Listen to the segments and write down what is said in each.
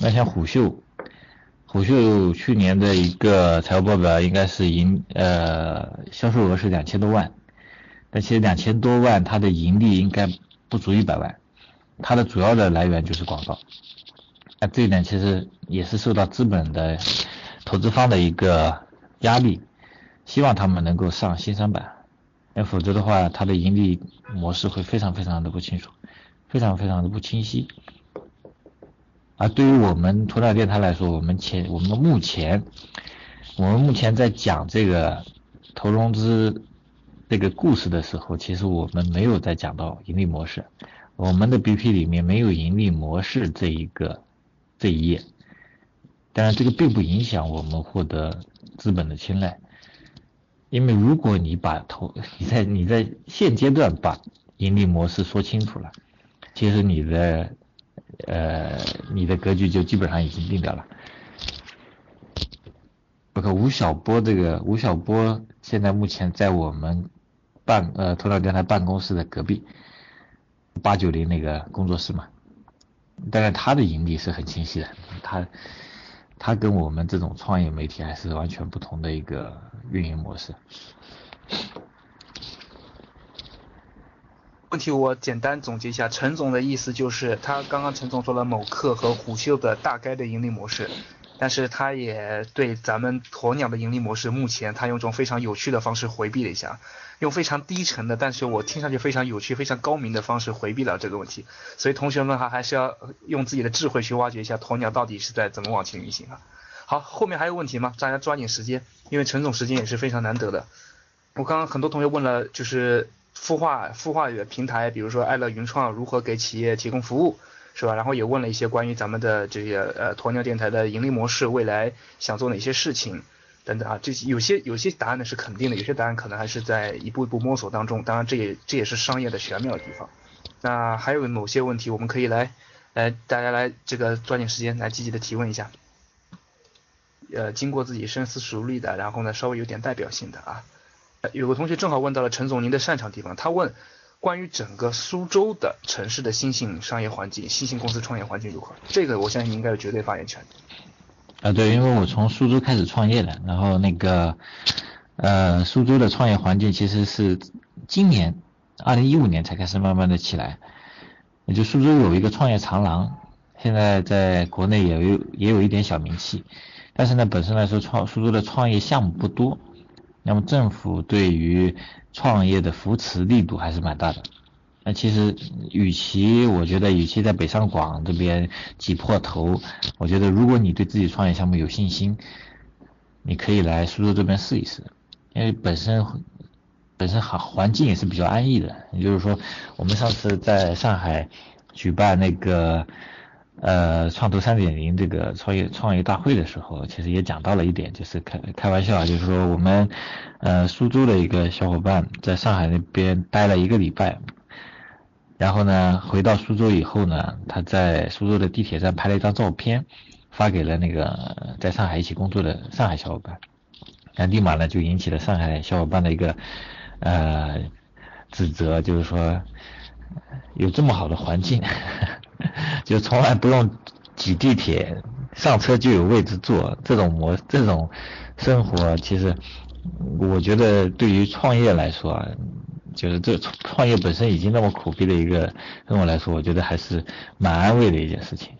那像虎嗅，虎嗅去年的一个财务报表应该是盈呃销售额是两千多万，但其实两千多万它的盈利应该不足一百万，它的主要的来源就是广告，那这一点其实也是受到资本的投资方的一个压力，希望他们能够上新三板，那否则的话它的盈利模式会非常非常的不清楚。非常非常的不清晰，而对于我们鸵鸟电台来说，我们前我们目前我们目前在讲这个投融资这个故事的时候，其实我们没有在讲到盈利模式，我们的 BP 里面没有盈利模式这一个这一页，当然这个并不影响我们获得资本的青睐，因为如果你把投你在你在现阶段把盈利模式说清楚了。其实你的，呃，你的格局就基本上已经定掉了。不过吴晓波这个吴晓波现在目前在我们办呃头脑电台办公室的隔壁，八九零那个工作室嘛，当然他的盈利是很清晰的，他他跟我们这种创业媒体还是完全不同的一个运营模式。问题我简单总结一下，陈总的意思就是，他刚刚陈总说了某客和虎嗅的大概的盈利模式，但是他也对咱们鸵鸟的盈利模式，目前他用一种非常有趣的方式回避了一下，用非常低沉的，但是我听上去非常有趣、非常高明的方式回避了这个问题。所以同学们哈，还是要用自己的智慧去挖掘一下鸵鸟到底是在怎么往前运行啊。好，后面还有问题吗？大家抓紧时间，因为陈总时间也是非常难得的。我刚刚很多同学问了，就是。孵化孵化的平台，比如说爱乐云创如何给企业提供服务，是吧？然后也问了一些关于咱们的这些呃鸵鸟电台的盈利模式，未来想做哪些事情等等啊。这些有些有些答案呢是肯定的，有些答案可能还是在一步一步摸索当中。当然，这也这也是商业的玄妙的地方。那还有某些问题，我们可以来来大家来这个抓紧时间来积极的提问一下。呃，经过自己深思熟虑的，然后呢稍微有点代表性的啊。有个同学正好问到了陈总您的擅长地方，他问关于整个苏州的城市的新兴商业环境、新兴公司创业环境如何？这个我相信你应该有绝对发言权。啊，对，因为我从苏州开始创业的，然后那个呃，苏州的创业环境其实是今年二零一五年才开始慢慢的起来。也就苏州有一个创业长廊，现在在国内也有也有一点小名气，但是呢，本身来说创苏州的创业项目不多。那么政府对于创业的扶持力度还是蛮大的。那其实，与其我觉得，与其在北上广这边挤破头，我觉得如果你对自己创业项目有信心，你可以来苏州这边试一试，因为本身本身环环境也是比较安逸的。也就是说，我们上次在上海举办那个。呃，创投三点零这个创业创业大会的时候，其实也讲到了一点，就是开开玩笑啊，就是说我们呃苏州的一个小伙伴在上海那边待了一个礼拜，然后呢回到苏州以后呢，他在苏州的地铁站拍了一张照片，发给了那个在上海一起工作的上海小伙伴，那立马呢就引起了上海小伙伴的一个呃指责，就是说有这么好的环境。就从来不用挤地铁，上车就有位置坐，这种模这种生活，其实我觉得对于创业来说啊，就是这创业本身已经那么苦逼的一个生活来说，我觉得还是蛮安慰的一件事情。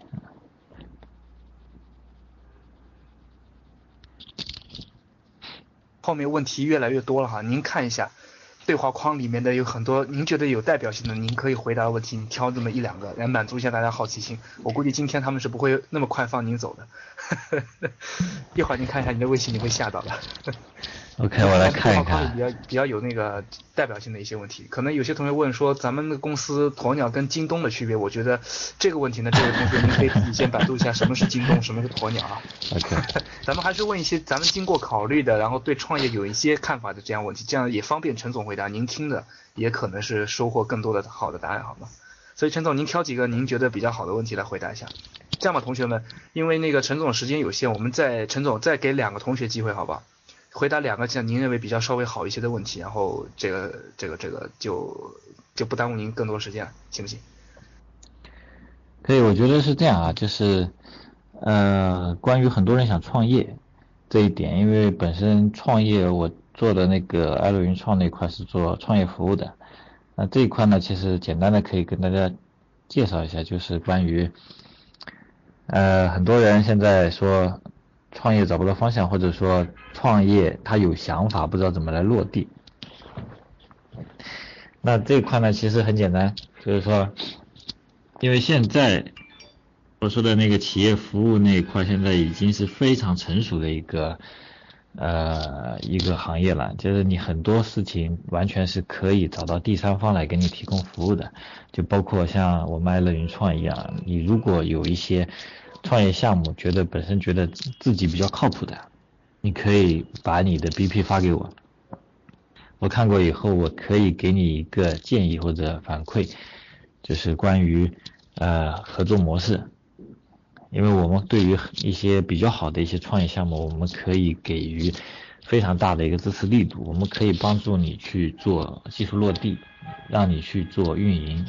后面问题越来越多了哈，您看一下。对话框里面的有很多，您觉得有代表性的，您可以回答的问题，你挑这么一两个来满足一下大家好奇心。我估计今天他们是不会那么快放您走的，一会儿您看一下你的微信，你会吓到的。OK，我来看一看。比较比较有那个代表性的一些问题，可能有些同学问说，咱们的公司鸵鸟跟京东的区别，我觉得这个问题呢，这位同学您可以自己先百度一下什么是京东，什么是鸵鸟啊。OK，咱们还是问一些咱们经过考虑的，然后对创业有一些看法的这样问题，这样也方便陈总回答。您听的也可能是收获更多的好的答案，好吗？所以陈总，您挑几个您觉得比较好的问题来回答一下。这样吧，同学们，因为那个陈总时间有限，我们再陈总再给两个同学机会，好不好？回答两个像您认为比较稍微好一些的问题，然后这个这个这个就就不耽误您更多时间了，行不行？可以，我觉得是这样啊，就是呃，关于很多人想创业这一点，因为本身创业我做的那个爱乐云创那块是做创业服务的，那这一块呢，其实简单的可以跟大家介绍一下，就是关于呃很多人现在说。创业找不到方向，或者说创业他有想法，不知道怎么来落地。那这一块呢，其实很简单，就是说，因为现在我说的那个企业服务那一块，现在已经是非常成熟的一个呃一个行业了，就是你很多事情完全是可以找到第三方来给你提供服务的，就包括像我们爱乐云创一样，你如果有一些。创业项目觉得本身觉得自己比较靠谱的，你可以把你的 BP 发给我，我看过以后，我可以给你一个建议或者反馈，就是关于呃合作模式，因为我们对于一些比较好的一些创业项目，我们可以给予非常大的一个支持力度，我们可以帮助你去做技术落地，让你去做运营。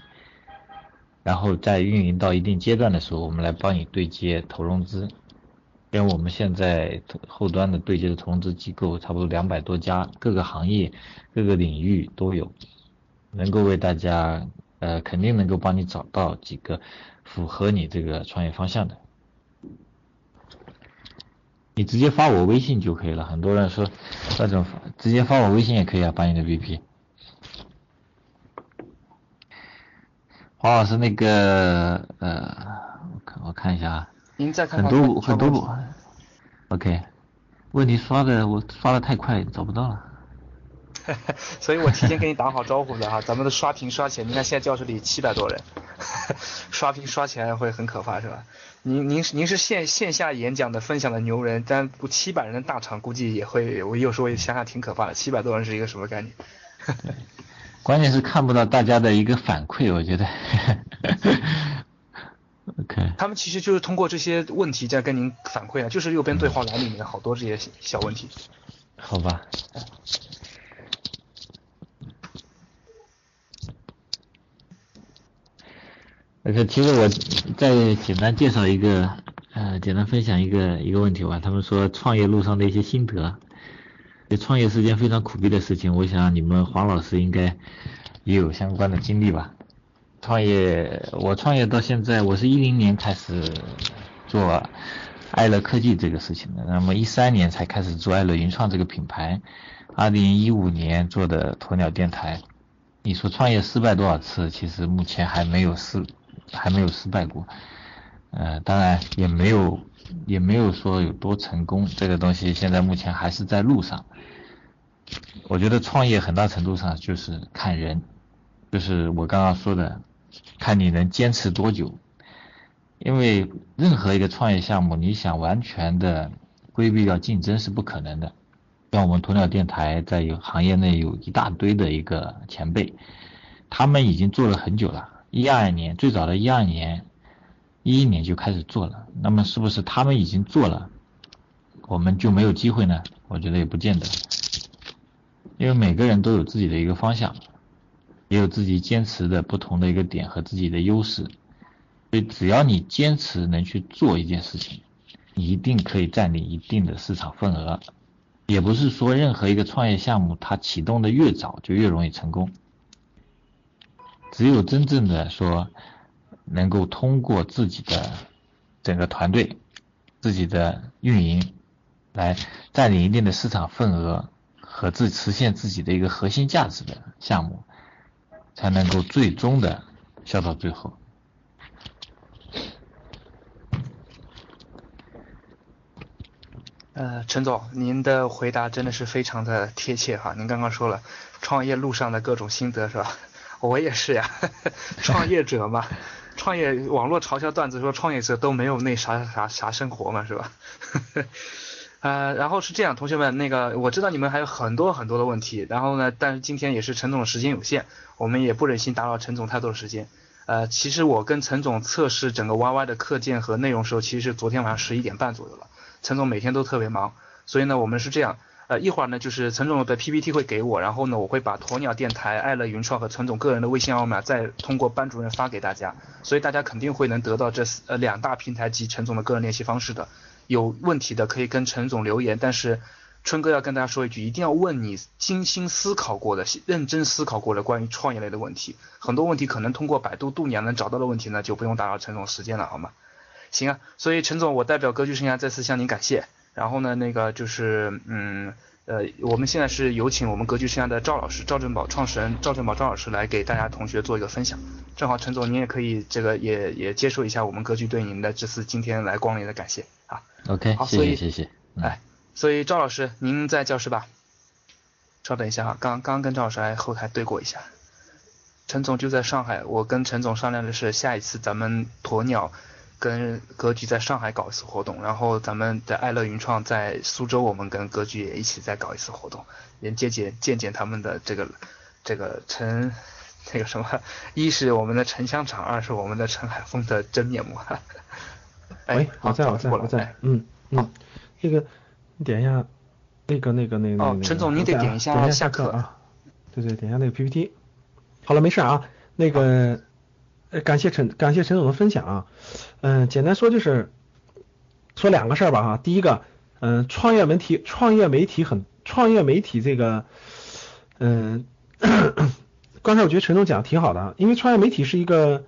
然后在运营到一定阶段的时候，我们来帮你对接投融资，因为我们现在后端的对接的投融资机构差不多两百多家，各个行业、各个领域都有，能够为大家呃肯定能够帮你找到几个符合你这个创业方向的。你直接发我微信就可以了，很多人说那种直接发我微信也可以啊，把你的 BP。黄老师，那个呃，我看我看一下啊，您再看很多很多，OK，问题刷的我刷的太快找不到了，所以我提前给你打好招呼的哈，咱们的刷屏刷起来，你看现在教室里七百多人，刷屏刷起来会很可怕是吧？您您您是线线下演讲的分享的牛人，但不七百人的大厂估计也会，我有时候也想想挺可怕的，七百多人是一个什么概念？关键是看不到大家的一个反馈，我觉得。OK。他们其实就是通过这些问题在跟您反馈啊，就是右边对话栏里面好多这些小问题。好吧。OK，其实我再简单介绍一个，呃，简单分享一个一个问题吧。他们说创业路上的一些心得。创业是件非常苦逼的事情，我想你们黄老师应该也有相关的经历吧。创业，我创业到现在，我是一零年开始做爱乐科技这个事情的，那么一三年才开始做爱乐云创这个品牌，二零一五年做的鸵鸟电台。你说创业失败多少次？其实目前还没有失，还没有失败过。呃，当然也没有。也没有说有多成功，这个东西现在目前还是在路上。我觉得创业很大程度上就是看人，就是我刚刚说的，看你能坚持多久。因为任何一个创业项目，你想完全的规避掉竞争是不可能的。像我们鸵鸟电台在有行业内有一大堆的一个前辈，他们已经做了很久了，一二年最早的一二年。一一年就开始做了，那么是不是他们已经做了，我们就没有机会呢？我觉得也不见得，因为每个人都有自己的一个方向，也有自己坚持的不同的一个点和自己的优势，所以只要你坚持能去做一件事情，你一定可以占领一定的市场份额。也不是说任何一个创业项目它启动的越早就越容易成功，只有真正的说。能够通过自己的整个团队、自己的运营来占领一定的市场份额和自实现自己的一个核心价值的项目，才能够最终的笑到最后。呃，陈总，您的回答真的是非常的贴切哈。您刚刚说了创业路上的各种心得是吧？我也是呀，创业者嘛，创业网络嘲笑段子说创业者都没有那啥啥啥生活嘛是吧？呃，然后是这样，同学们，那个我知道你们还有很多很多的问题，然后呢，但是今天也是陈总的时间有限，我们也不忍心打扰陈总太多的时间。呃，其实我跟陈总测试整个 YY 的课件和内容时候，其实是昨天晚上十一点半左右了。陈总每天都特别忙，所以呢，我们是这样，呃，一会儿呢就是陈总的 PPT 会给我，然后呢，我会把鸵鸟电台、爱乐云创和陈总个人的微信号码再通过班主任发给大家，所以大家肯定会能得到这呃两大平台及陈总的个人联系方式的。有问题的可以跟陈总留言，但是春哥要跟大家说一句，一定要问你精心思考过的、认真思考过的关于创业类的问题。很多问题可能通过百度度娘能找到的问题呢，就不用打扰陈总时间了，好吗？行啊，所以陈总，我代表格局生涯再次向您感谢。然后呢，那个就是，嗯，呃，我们现在是有请我们格局生涯的赵老师，赵振宝创始人赵振宝赵老师来给大家同学做一个分享。正好陈总，您也可以这个也也接受一下我们格局对您的这次今天来光临的感谢啊。OK，好，谢谢谢谢。哎，所以赵老师您在教室吧？稍等一下哈，刚刚跟赵老师来后台对过一下。陈总就在上海，我跟陈总商量的是下一次咱们鸵鸟。跟格局在上海搞一次活动，然后咱们的爱乐云创在苏州，我们跟格局也一起再搞一次活动，也见见见见他们的这个这个陈那个什么，一是我们的陈香肠，二是我们的陈海峰的真面目。哎，好在好在我在，嗯嗯，那个你点一下那个那个那个哦，陈总你得点一下下课啊，对对，点一下那个 PPT。好了，没事啊，那个。感谢陈感谢陈总的分享啊，嗯，简单说就是说两个事儿吧哈。第一个，嗯，创业媒体创业媒体很创业媒体这个，嗯，刚才我觉得陈总讲的挺好的啊，因为创业媒体是一个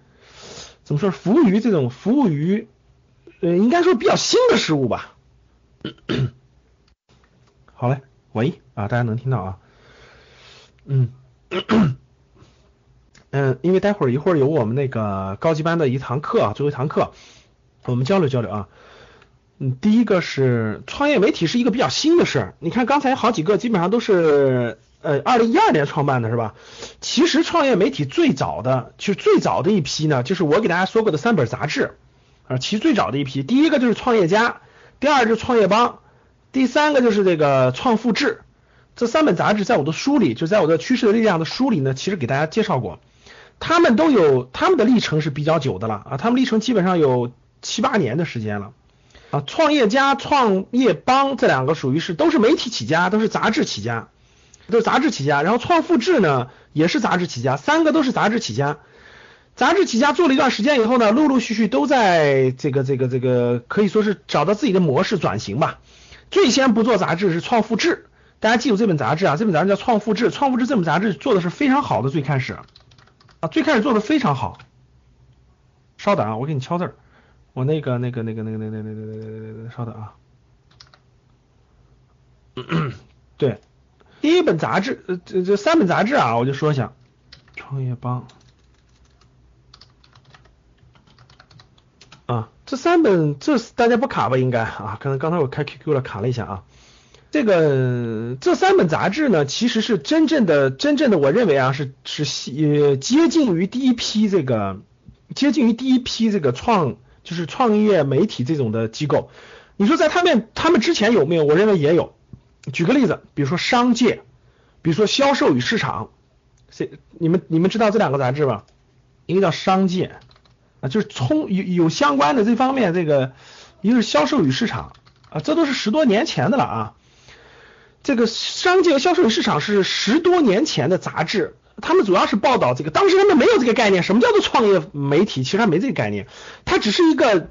怎么说，服务于这种服务于，呃，应该说比较新的事物吧。好嘞，喂啊，大家能听到啊，嗯。嗯，因为待会儿一会儿有我们那个高级班的一堂课啊，最后一堂课，我们交流交流啊。嗯，第一个是创业媒体是一个比较新的事儿，你看刚才好几个基本上都是呃二零一二年创办的是吧？其实创业媒体最早的，其实最早的一批呢，就是我给大家说过的三本杂志啊，其实最早的一批，第一个就是创业家，第二就是创业邦，第三个就是这个创富志，这三本杂志在我的书里，就在我的趋势的力量的书里呢，其实给大家介绍过。他们都有他们的历程是比较久的了啊，他们历程基本上有七八年的时间了啊。创业家、创业邦这两个属于是都是媒体起家，都是杂志起家，都是杂志起家。然后创富志呢也是杂志起家，三个都是杂志起家。杂志起家做了一段时间以后呢，陆陆续续都在这个这个这个可以说是找到自己的模式转型吧。最先不做杂志是创富志，大家记住这本杂志啊，这本杂志叫创富志。创富志这本杂志做的是非常好的，最开始。啊，最开始做的非常好。稍等啊，我给你敲字儿。我那个、那个、那个、那个、那个、那个、那个、那个，稍等啊。对，第一本杂志，呃，这这三本杂志啊，我就说一下。创业邦。啊，这三本，这大家不卡吧？应该啊，可能刚才我开 QQ 了，卡了一下啊。这个这三本杂志呢，其实是真正的真正的，我认为啊，是是呃接近于第一批这个接近于第一批这个创就是创业媒体这种的机构。你说在他们他们之前有没有？我认为也有。举个例子，比如说商界，比如说销售与市场，这你们你们知道这两个杂志吧？一个叫商界啊，就是从有有相关的这方面这个，一个是销售与市场啊，这都是十多年前的了啊。这个商界和销售与市场是十多年前的杂志，他们主要是报道这个，当时他们没有这个概念，什么叫做创业媒体，其实还没这个概念，它只是一个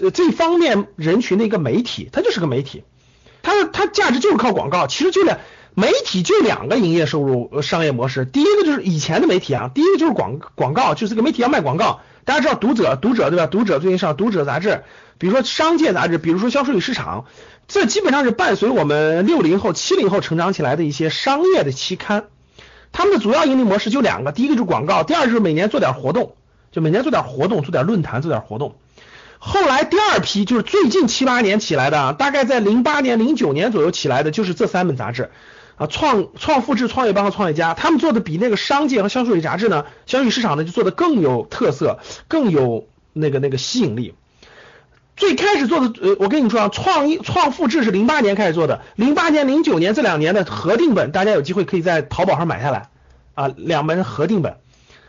呃这方面人群的一个媒体，它就是个媒体，它它价值就是靠广告，其实就两媒体就两个营业收入商业模式，第一个就是以前的媒体啊，第一个就是广广告，就是个媒体要卖广告，大家知道读者读者对吧？读者最近上读者杂志，比如说商界杂志，比如说销售与市场。这基本上是伴随我们六零后、七零后成长起来的一些商业的期刊，他们的主要盈利模式就两个，第一个就是广告，第二就是每年做点活动，就每年做点活动，做点论坛，做点活动。后来第二批就是最近七八年起来的，大概在零八年、零九年左右起来的，就是这三本杂志啊，创创复制、创业邦和创业家，他们做的比那个商界和销售类杂志呢，销售市场呢就做的更有特色，更有那个那个吸引力。最开始做的，呃，我跟你说啊，创意创复制是零八年开始做的，零八年、零九年这两年的核定本，大家有机会可以在淘宝上买下来啊，两本核定本。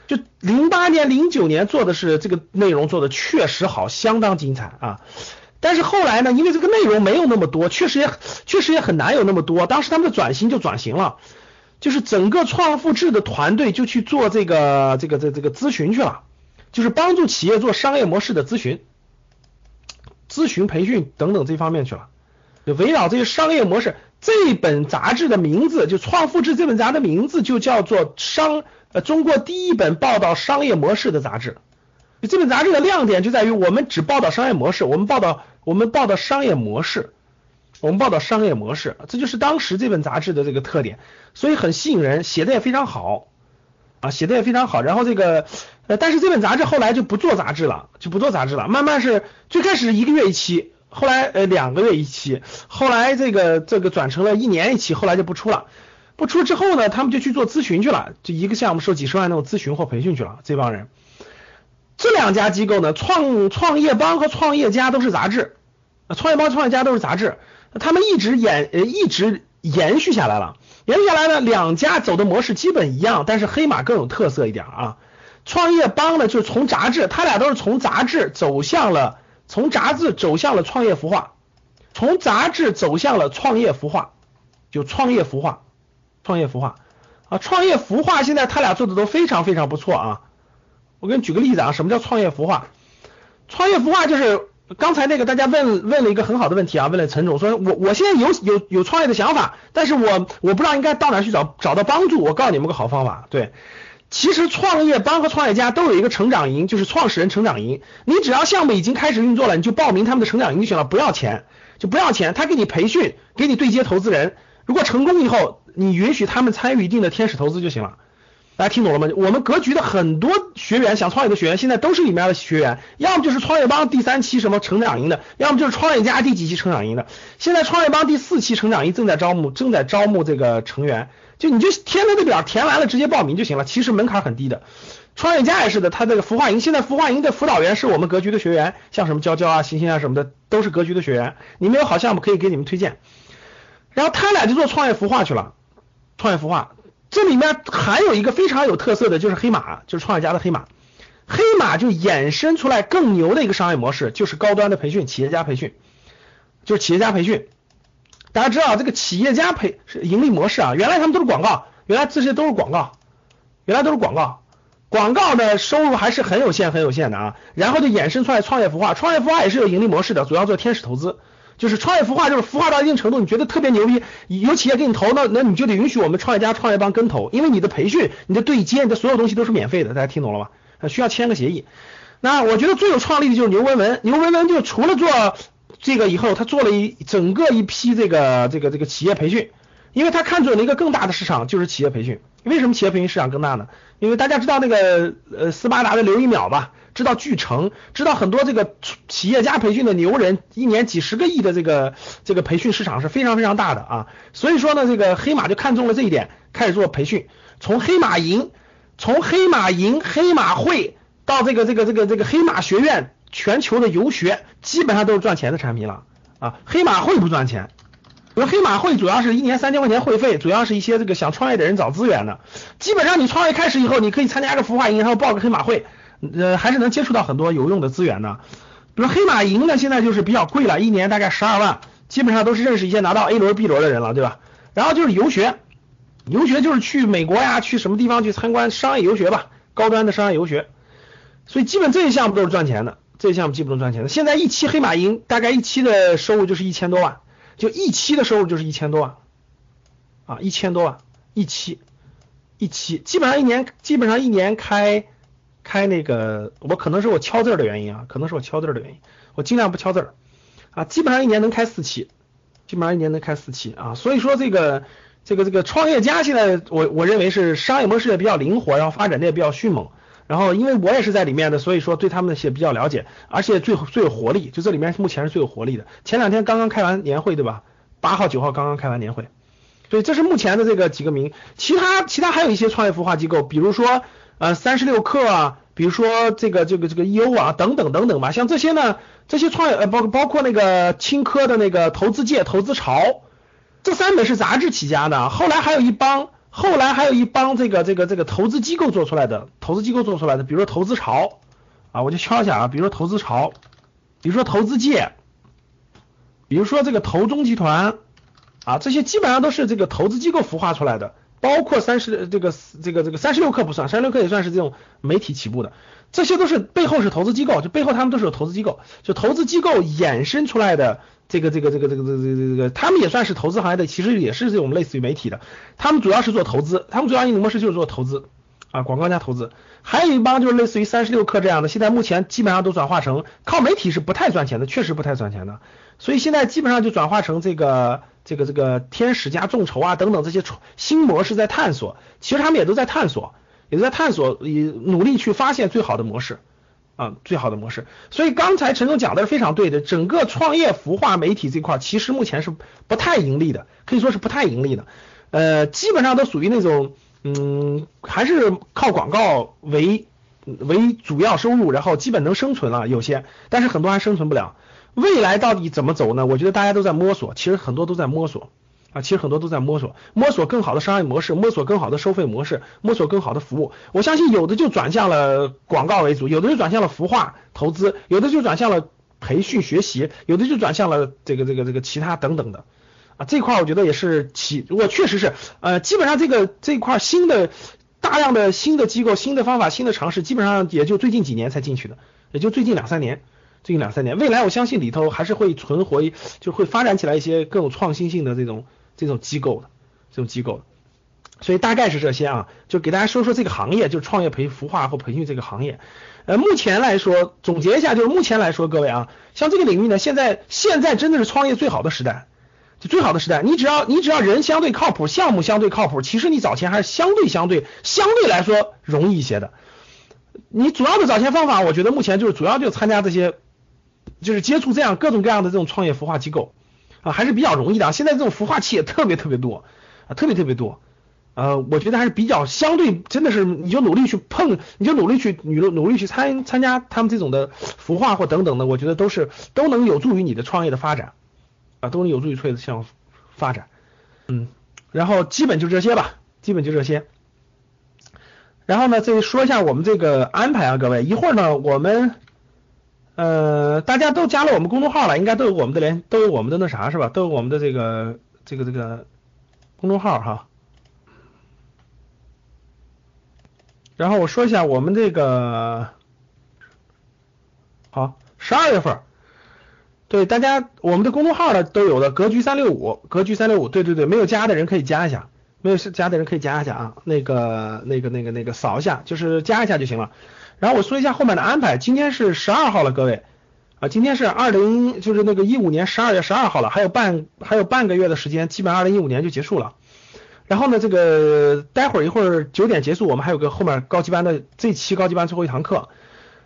就零八年、零九年做的是这个内容做的确实好，相当精彩啊。但是后来呢，因为这个内容没有那么多，确实也确实也很难有那么多。当时他们的转型就转型了，就是整个创复制的团队就去做这个这个这个这个咨询去了，就是帮助企业做商业模式的咨询、咨询培训等等这方面去了，就围绕这些商业模式。这本杂志的名字就创复制这本杂志的名字就叫做商。呃，中国第一本报道商业模式的杂志，这本杂志的亮点就在于我们只报道商业模式，我们报道我们报道商业模式，我们报道商业模式，这就是当时这本杂志的这个特点，所以很吸引人，写的也非常好啊，写的也非常好。然后这个呃，但是这本杂志后来就不做杂志了，就不做杂志了，慢慢是最开始一个月一期，后来呃两个月一期，后来这个这个转成了一年一期，后来就不出了。不出之后呢，他们就去做咨询去了，就一个项目收几十万那种咨询或培训去了。这帮人，这两家机构呢，创创业邦和创业家都是杂志，创业邦、创业家都是杂志，他们一直延呃一直延续下来了。接下来呢，两家走的模式基本一样，但是黑马更有特色一点啊。创业邦呢，就是从杂志，他俩都是从杂志走向了从杂志走向了创业孵化，从杂志走向了创业孵化，就创业孵化。创业孵化啊，创业孵化现在他俩做的都非常非常不错啊。我给你举个例子啊，什么叫创业孵化？创业孵化就是刚才那个大家问问了一个很好的问题啊，问了陈总说，我我现在有有有创业的想法，但是我我不知道应该到哪去找找到帮助。我告诉你们个好方法，对，其实创业帮和创业家都有一个成长营，就是创始人成长营。你只要项目已经开始运作了，你就报名他们的成长营就行了，不要钱，就不要钱，他给你培训，给你对接投资人。如果成功以后，你允许他们参与一定的天使投资就行了。大家听懂了吗？我们格局的很多学员想创业的学员，现在都是里面的学员，要么就是创业邦第三期什么成长营的，要么就是创业家第几期成长营的。现在创业邦第四期成长营正在招募，正在招募这个成员，就你就填那个表，填完了直接报名就行了。其实门槛很低的。创业家也是的，他这个孵化营，现在孵化营的辅导员是我们格局的学员，像什么娇娇啊、星星啊什么的，都是格局的学员。你们有好项目可以给你们推荐。然后他俩就做创业孵化去了，创业孵化，这里面还有一个非常有特色的，就是黑马，就是创业家的黑马，黑马就衍生出来更牛的一个商业模式，就是高端的培训，企业家培训，就是企业家培训。大家知道这个企业家培盈利模式啊，原来他们都是广告，原来这些都是广告，原来都是广告，广告的收入还是很有限很有限的啊，然后就衍生出来创业孵化，创业孵化也是有盈利模式的，主要做天使投资。就是创业孵化，就是孵化到一定程度，你觉得特别牛逼，有企业给你投，那那你就得允许我们创业家、创业帮跟投，因为你的培训、你的对接、你的所有东西都是免费的，大家听懂了吗？需要签个协议。那我觉得最有创意的就是牛文文，牛文文就除了做这个以后，他做了一整个一批这个这个这个企业培训，因为他看准了一个更大的市场，就是企业培训。为什么企业培训市场更大呢？因为大家知道那个呃斯巴达的刘一秒吧？知道巨成，知道很多这个企业家培训的牛人，一年几十个亿的这个这个培训市场是非常非常大的啊。所以说呢，这个黑马就看中了这一点，开始做培训。从黑马营，从黑马营、黑马会到这个这个这个这个黑马学院，全球的游学基本上都是赚钱的产品了啊。黑马会不赚钱，比如黑马会主要是一年三千块钱会费，主要是一些这个想创业的人找资源的。基本上你创业开始以后，你可以参加个孵化营，然后报个黑马会。呃，还是能接触到很多有用的资源的，比如黑马营呢，现在就是比较贵了，一年大概十二万，基本上都是认识一些拿到 A 轮、B 轮的人了，对吧？然后就是游学，游学就是去美国呀，去什么地方去参观商业游学吧，高端的商业游学，所以基本这些项目都是赚钱的，这些项目基本都赚钱的。现在一期黑马营大概一期的收入就是一千多万，就一期的收入就是一千多万，啊，一千多万一期，一期基本上一年基本上一年开。开那个，我可能是我敲字的原因啊，可能是我敲字的原因，我尽量不敲字儿啊，基本上一年能开四期，基本上一年能开四期啊，所以说这个这个这个创业家现在我我认为是商业模式也比较灵活，然后发展的也比较迅猛，然后因为我也是在里面的，所以说对他们那些比较了解，而且最最有活力，就这里面目前是最有活力的。前两天刚刚开完年会，对吧？八号九号刚刚开完年会，所以这是目前的这个几个名，其他其他还有一些创业孵化机构，比如说呃三十六氪啊，比如说这个这个这个 EO 啊等等等等吧，像这些呢，这些创业呃包包括那个青科的那个投资界投资潮，这三本是杂志起家的，后来还有一帮后来还有一帮这个这个这个投资机构做出来的，投资机构做出来的，比如说投资潮啊，我就敲一下啊，比如说投资潮，比如说投资界。比如说这个投中集团啊，这些基本上都是这个投资机构孵化出来的，包括三十这个这个这个三十六氪不算，三十六氪也算是这种媒体起步的，这些都是背后是投资机构，就背后他们都是有投资机构，就投资机构衍生出来的这个这个这个这个这个这个，他们也算是投资行业的，其实也是这种类似于媒体的，他们主要是做投资，他们主要盈利模式就是做投资。啊，广告加投资，还有一帮就是类似于三十六氪这样的，现在目前基本上都转化成靠媒体是不太赚钱的，确实不太赚钱的。所以现在基本上就转化成这个这个这个天使加众筹啊等等这些新模式在探索，其实他们也都在探索，也都在探索，以努力去发现最好的模式啊，最好的模式。所以刚才陈总讲的是非常对的，整个创业孵化媒体这块其实目前是不太盈利的，可以说是不太盈利的，呃，基本上都属于那种嗯，还是靠广告为为主要收入，然后基本能生存了有些，但是很多还生存不了。未来到底怎么走呢？我觉得大家都在摸索，其实很多都在摸索啊，其实很多都在摸索，摸索更好的商业模式，摸索更好的收费模式，摸索更好的服务。我相信有的就转向了广告为主，有的就转向了孵化投资，有的就转向了培训学习，有的就转向了这个这个这个其他等等的啊。这块我觉得也是起，我确实是呃，基本上这个这块新的大量的新的机构、新的方法、新的尝试，基本上也就最近几年才进去的，也就最近两三年。最近两三年，未来我相信里头还是会存活，就会发展起来一些更有创新性的这种这种机构的这种机构的。所以大概是这些啊，就给大家说说这个行业，就是创业培孵化或培训这个行业。呃，目前来说，总结一下，就是目前来说，各位啊，像这个领域呢，现在现在真的是创业最好的时代，就最好的时代。你只要你只要人相对靠谱，项目相对靠谱，其实你找钱还是相对相对相对来说容易一些的。你主要的找钱方法，我觉得目前就是主要就参加这些。就是接触这样各种各样的这种创业孵化机构啊，还是比较容易的。现在这种孵化器也特别特别多啊，特别特别多。呃，我觉得还是比较相对，真的是你就努力去碰，你就努力去努努力去参参加他们这种的孵化或等等的，我觉得都是都能有助于你的创业的发展啊，都能有助于创业的项目发展。嗯，然后基本就这些吧，基本就这些。然后呢，再说一下我们这个安排啊，各位，一会儿呢我们。呃，大家都加了我们公众号了，应该都有我们的联，都有我们的那啥是吧？都有我们的这个这个这个公众号哈。然后我说一下我们这个，好，十二月份，对大家我们的公众号呢都有的，格局三六五，格局三六五，对对对，没有加的人可以加一下，没有加的人可以加一下啊，那个那个那个那个扫一下，就是加一下就行了。然后我说一下后面的安排，今天是十二号了，各位啊，今天是二零就是那个一五年十二月十二号了，还有半还有半个月的时间，基本二零一五年就结束了。然后呢，这个待会儿一会儿九点结束，我们还有个后面高级班的这期高级班最后一堂课。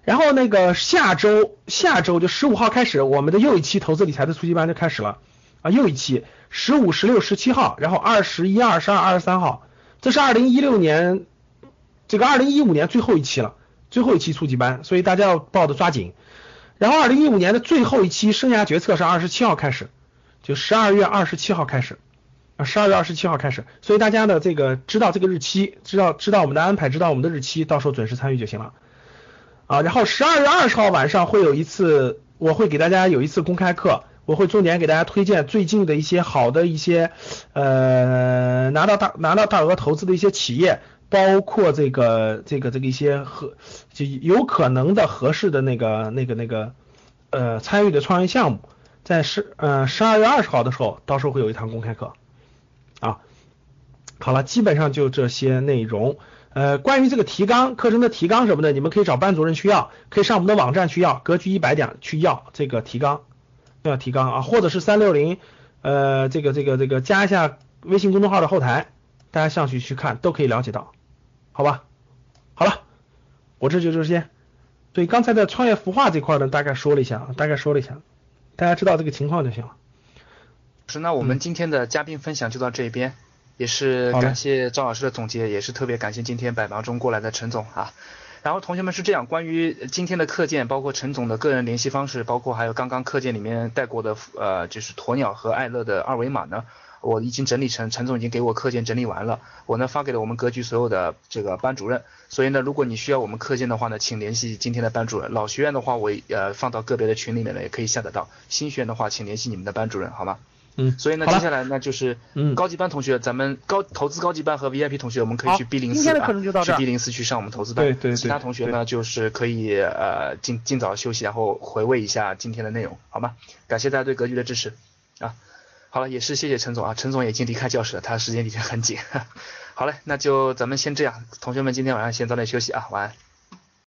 然后那个下周下周就十五号开始，我们的又一期投资理财的初级班就开始了啊，又一期十五、十六、十七号，然后二十一、二十二、二十三号，这是二零一六年这个二零一五年最后一期了。最后一期初级班，所以大家要报的抓紧。然后二零一五年的最后一期生涯决策是二十七号开始，就十二月二十七号开始啊，十二月二十七号开始。所以大家的这个知道这个日期，知道知道我们的安排，知道我们的日期，到时候准时参与就行了啊。然后十二月二十号晚上会有一次，我会给大家有一次公开课，我会重点给大家推荐最近的一些好的一些呃拿到大拿到大额投资的一些企业。包括这个这个这个一些合就有可能的合适的那个那个那个呃参与的创业项目，在十呃十二月二十号的时候，到时候会有一堂公开课啊。好了，基本上就这些内容。呃，关于这个提纲课程的提纲什么的，你们可以找班主任去要，可以上我们的网站去要，格局一百点去要这个提纲，要提纲啊，或者是三六零呃这个这个这个加一下微信公众号的后台，大家上去去看都可以了解到。好吧，好了，我。这就这些。对刚才的创业孵化这块呢，大概说了一下，大概说了一下，大家知道这个情况就行了。是，那我们今天的嘉宾分享就到这边，也是感谢张老师的总结，也是特别感谢今天百忙中过来的陈总啊。然后同学们是这样，关于今天的课件，包括陈总的个人联系方式，包括还有刚刚课件里面带过的呃，就是鸵鸟和爱乐的二维码呢。我已经整理成，陈总已经给我课件整理完了，我呢发给了我们格局所有的这个班主任，所以呢，如果你需要我们课件的话呢，请联系今天的班主任。老学院的话，我呃放到个别的群里面呢，也可以下得到。新学员的话，请联系你们的班主任，好吗？嗯。所以呢，接下来呢就是高级班同学，咱们高投资高级班和 VIP 同学，我们可以去 B 零四啊，去 B 零四去上我们投资班。对对。其他同学呢，就是可以呃尽尽早休息，然后回味一下今天的内容，好吗？感谢大家对格局的支持啊。好了，也是谢谢陈总啊，陈总已经离开教室了，他时间已经很紧。好嘞，那就咱们先这样，同学们今天晚上先早点休息啊，晚安。